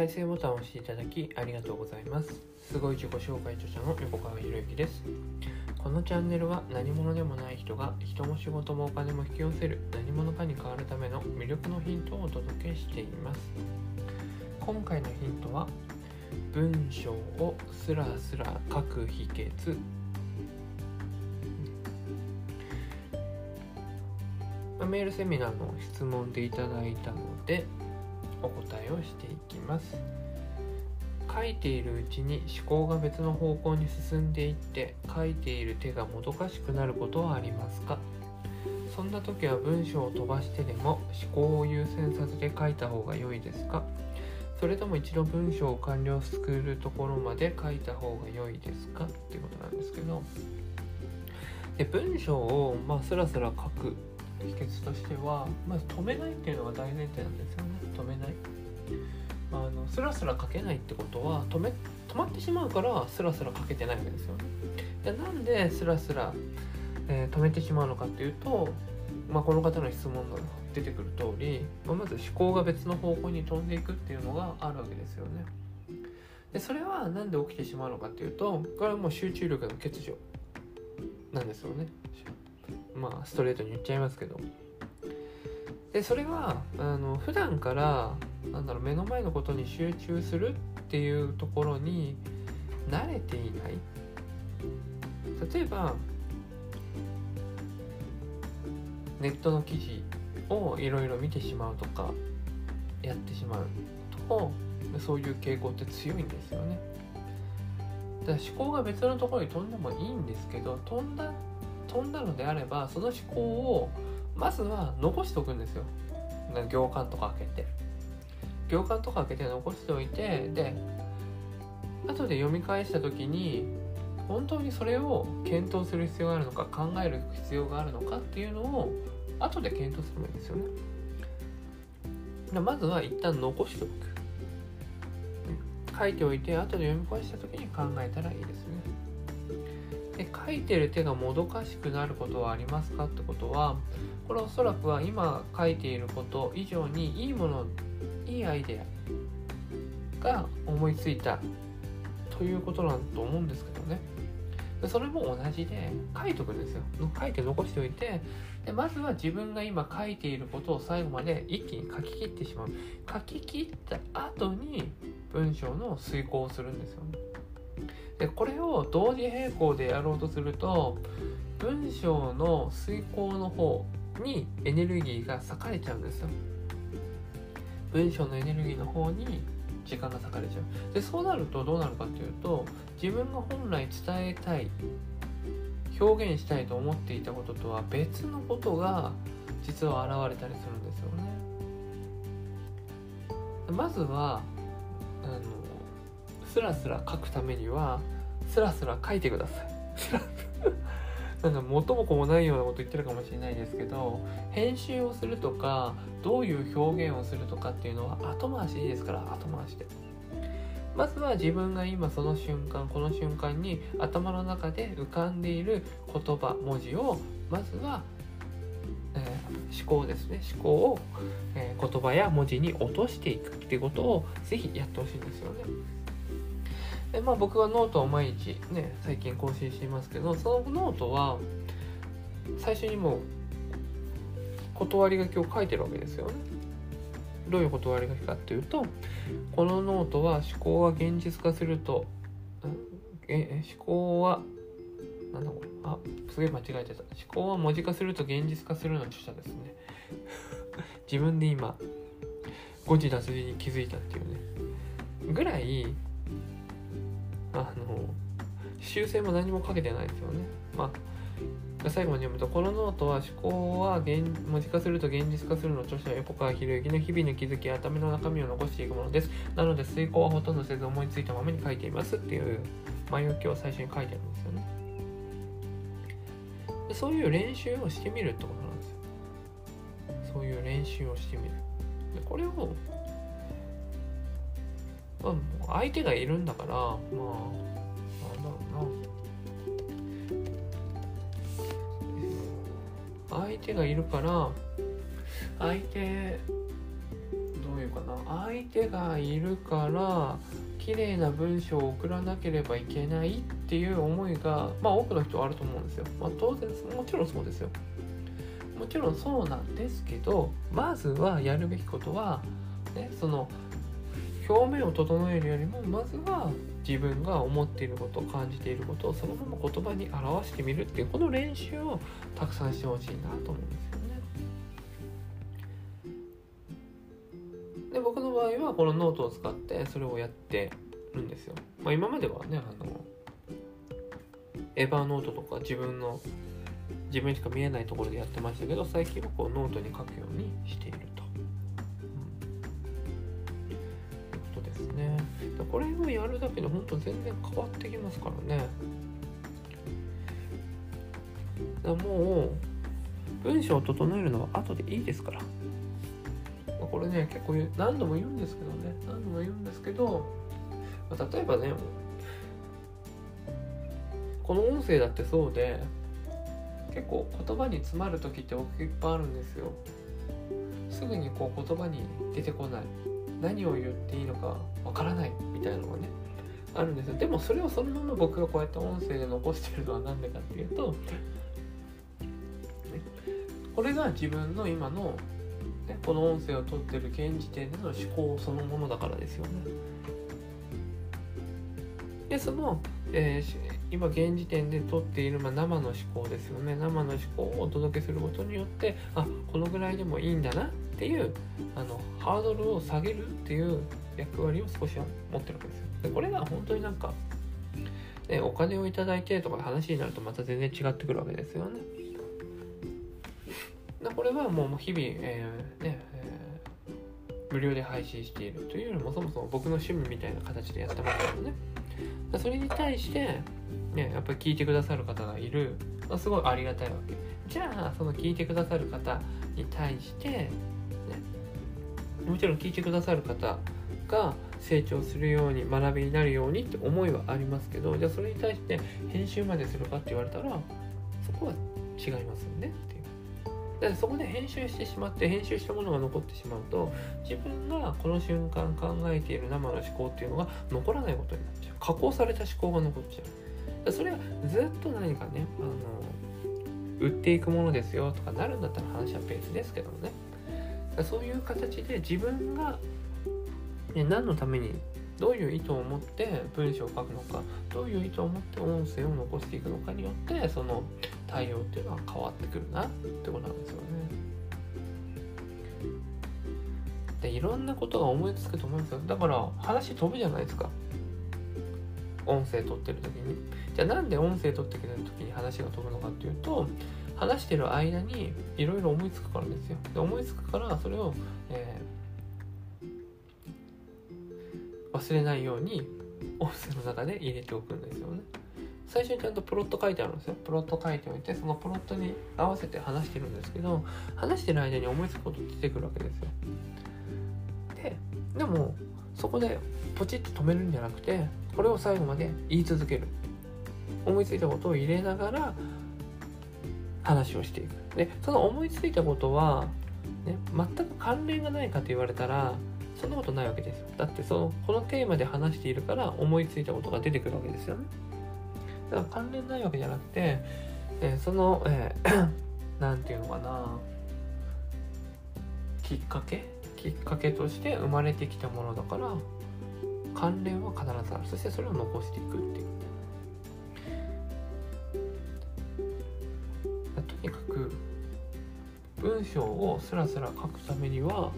再生ボタンを押していただきありがとうございます。すごい自己紹介著者の横川博之です。このチャンネルは何者でもない人が人も仕事もお金も引き寄せる何者かに変わるための魅力のヒントをお届けしています。今回のヒントは文章をスラスラ書く秘訣。メールセミナーの質問でいただいたのでお答えをしていきます。書いているうちに思考が別の方向に進んでいって書いている手がもどかしくなることはありますか？そんな時は文章を飛ばしてでも思考を優先させて書いた方が良いですか？それとも一度文章を完了するところまで書いた方が良いですか？っていうことなんですけど。で文章をまあスラスラ書く秘訣としてはまず止めないっていうのが大前提なんですよね。止めない。あのスラスラ書けないってことは止め止まってしまうからスラスラ書けてないわけですよね。でなんでスラスラ、えー、止めてしまうのかっていうと、まあ、この方の質問が出てくる通り、まあ、まず思考が別の方向に飛んでいくっていうのがあるわけですよね。でそれは何で起きてしまうのかっていうとこれはもう集中力の欠如なんですよね。まあストレートに言っちゃいますけど。でそれはあの普段からなんだろう目の前のことに集中するっていうところに慣れていない。例えばネットの記事をいろいろ見てしまうとかやってしまうとそういう傾向って強いんですよね。だから思考が別のところに飛んでもいいんですけど飛んだ飛んだのであればその思考をまずは残しておくんですよ。行間とか開けて。行間とか開けて残しておいてで後で読み返した時に本当にそれを検討する必要があるのか考える必要があるのかっていうのを後で検討すればいいんですよね。まずは一旦残しておく。書いておいて後で読み返した時に考えたらいいですで書いてる手がもどかしくなることはありますかってことはこれおそらくは今書いていること以上にいいものいいアイデアが思いついたということなんと思うんですけどね。それも同じで書いとくんですよ。書いて残しておいて。でまずは自分が今書いていることを最後まで一気に書き切ってしまう。書き切った後に文章の遂行をするんですよ。ねでこれを同時並行でやろうとすると文章の遂行の方にエネルギーが割かれちゃうんですよ。文章のエネルギーの方に時間が割かれちゃう。でそうなるとどうなるかっていうと自分が本来伝えたい表現したいと思っていたこととは別のことが実は現れたりするんですよね。まずはあのスラスラ書くためにはスラスラ書いてください。なんか元も子もないようなこと言ってるかもしれないですけど編集をするとかどういう表現をするとかっていうのは後回しですから後回しで。まずは自分が今その瞬間この瞬間に頭の中で浮かんでいる言葉文字をまずは、えー、思考ですね。思考を、えー、言葉や文字に落としていくっていうことをぜひやってほしいんですよね。でまあ僕はノートを毎日ね最近更新していますけどそのノートは最初にもう断り書きを書いてるわけですよね。どういう断り書きかっていうとこのノートは思考が現実化するとえ思考はなんだこれあすげえ間違えてた。思考は文字化すると現実化するの著者ですね。自分で今誤字脱字に気づいたっていうね。ぐらいあの修正も何もかけてないですよね。まあ、最後まで読むと、このノートは思考は現文字化すると現実化するの著者横川博之の日々の気づきや頭の中身を残していくものです。なので、遂行はほとんどせず思いついたままに書いていますっていう前置きを最初に書いてあるんですよね。でそういう練習をしてみるってことなんですよ。そういう練習をしてみる。でこれをまあ、相手がいるんだからまあなんだろうな相手がいるから相手どういうかな相手がいるから綺麗な文章を送らなければいけないっていう思いがまあ多くの人はあると思うんですよ。まあ、当然もちろんそうですよ。もちろんそうなんですけどまずはやるべきことは、ね、その表面を整えるよりもまずは自分が思っていること感じていることをそのまま言葉に表してみるっていうこの練習をたくさんしてほしいなと思うんですよね。で僕の場合はこのノートを使ってそれをやってるんですよ。まあ、今まではねあの Evernote とか自分の自分しか見えないところでやってましたけど最近はこうノートに書くようにしていると、これをやるだけで本当全然変わってきますからね。だもう文章を整えるのは後でいいですから。これね結構何度も言うんですけどね何度も言うんですけど例えばねこの音声だってそうで結構言葉に詰まる時って僕いっぱいあるんですよ。すぐにこう言葉に出てこない。何を言っていいのかわからないみたいなのがねあるんですよ。でもそれをそのまま僕がこうやって音声で残してるのは何でかっていうと、ね、これが自分の今の、ね、この音声をとってる現時点での思考そのものだからですよね。でその、えー、今現時点で取っている、まあ、生の思考ですよね。生の思考をお届けすることによってあこのぐらいでもいいんだなっていうあのハードルを下げるっていう役割を少しは持ってるわけですよ。でこれが本当になんか、ね、お金を頂いてとか話になるとまた全然違ってくるわけですよね。でこれはもう日々、えー、ね、えー、無料で配信しているというよりもそもそも僕の趣味みたいな形でやってますけどね。それに対してね、やっぱり聞いてくださる方がいる、ますごいありがたいわけ。じゃあ、その聞いてくださる方に対して、ね、もちろん聞いてくださる方が成長するように、学びになるようにって思いはありますけど、じゃあそれに対して編集までするかって言われたら、そこは違いますよねっていう。だからそこで編集してしまって編集したものが残ってしまうと自分がこの瞬間考えている生の思考っていうのが残らないことになっちゃう。加工された思考が残っちゃう。それはずっと何かねあの売っていくものですよとかなるんだったら話は別ですけどもね。そういう形で自分が、ね、何のためにどういう意図を持って文章を書くのかどういう意図を持って音声を残していくのかによってその対応っていうのは変わってくるなってことなんですよね。でいろんなことが思いつくと思うんですよ。だから話飛ぶじゃないですか。音声取ってる時に。じゃあなんで音声取ってくれる時に話が飛ぶのかっていうと話してる間にいろいろ思いつくからですよ。で思いつくからそれを、えー、忘れないように音声の中で入れておくんですよね。最初にちゃんとプロット書いてあるんですよ。プロット書いておいてそのプロットに合わせて話してるんですけど話してる間に思いつくこと出てくるわけですよ。ででもそこでポチッと止めるんじゃなくてこれを最後まで言い続ける。思いついたことを入れながら話をしていく。でその思いついたことは、ね、全く関連がないかと言われたらそんなことないわけですだってそのこのテーマで話しているから思いついたことが出てくるわけですよ。ねだから関連ないわけじゃなくて、えー、その何、えー、て言うのかな。きっかけ？きっかけとして生まれてきたものだから関連は必ずある。そしてそれを残していくっていう。とにかく文章をスラスラ書くためには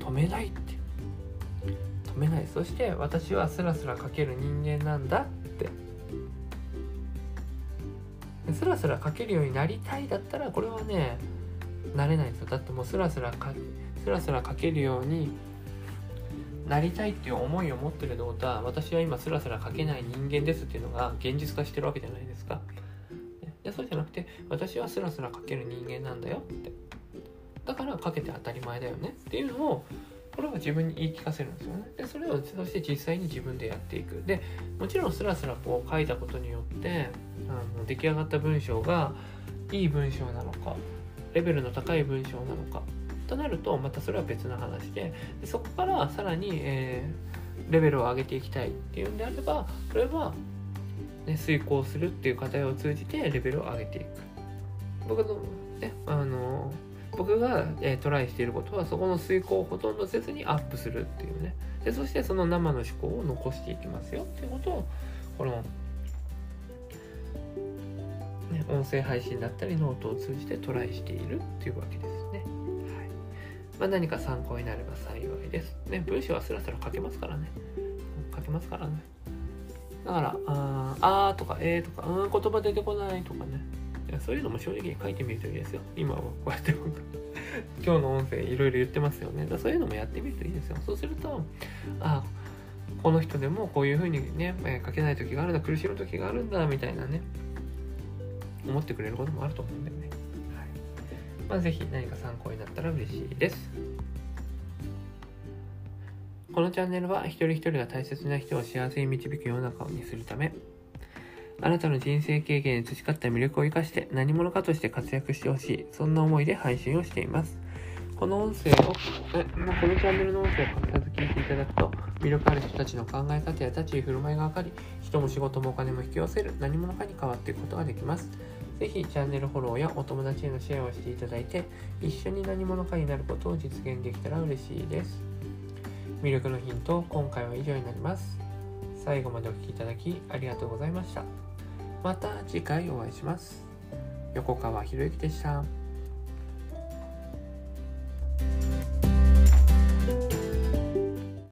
止めないって。止めない。そして私はスラスラ書ける人間なんだって。スラスラ書けるようになりたいだったらこれはねなれないですよ。だってもうスラスラかスラスラ書けるようになりたいっていう思いを持ってるってことは私は今スラスラ書けない人間ですっていうのが現実化してるわけじゃないですか。でそうじゃなくて私はスラスラ書ける人間なんだよって。だから書けて当たり前だよねっていうのをこれは自分に言い聞かせるんですよね。でそれをそして実際に自分でやっていく。でもちろんスラスラこう書いたことによってあの出来上がった文章がいい文章なのかレベルの高い文章なのかとなるとまたそれは別の話ででそこからさらに、えー、レベルを上げていきたいっていうんであればこれは、ね、推敲するっていう過程を通じてレベルを上げていく。僕のねあの僕が、え、トライしていることはそこの推敲をほとんどせずにアップするっていうねでそしてその生の思考を残していきますよっていうことをこの、ね、音声配信だったりノートを通じてトライしているっていうわけですね。はいまあ、何か参考になれば幸いです。ね、文章はスラスラ書けますからね。書けますからね。だから、あーあーとかえーとか、うん、言葉出てこないとかね。そういうのも正直に書いてみるといいですよ。今はこうやって 今日の音声いろいろ言ってますよね。だそういうのもやってみるといいですよ。そうすると、あこの人でもこういうふうにね、書けない時があるんだ、苦しむ時があるんだ、みたいなね、思ってくれることもあると思うんだよね。はい。まあ、ぜひ何か参考になったら嬉しいです。このチャンネルは一人一人が大切な人を幸せに導く世の中にするため、あなたの人生経験に培った魅力を生かして何者かとして活躍してほしい、そんな思いで配信をしています。この音声を、えまあ、このチャンネルの音声を欠かさず聞いていただくと、魅力ある人たちの考え方や立ち居振る舞いが分かり、人も仕事もお金も引き寄せる何者かに変わっていくことができます。ぜひチャンネルフォローやお友達へのシェアをしていただいて、一緒に何者かになることを実現できたら嬉しいです。魅力のヒント、今回は以上になります。最後までお聴きいただきありがとうございました。また次回お会いします。横川博之でした。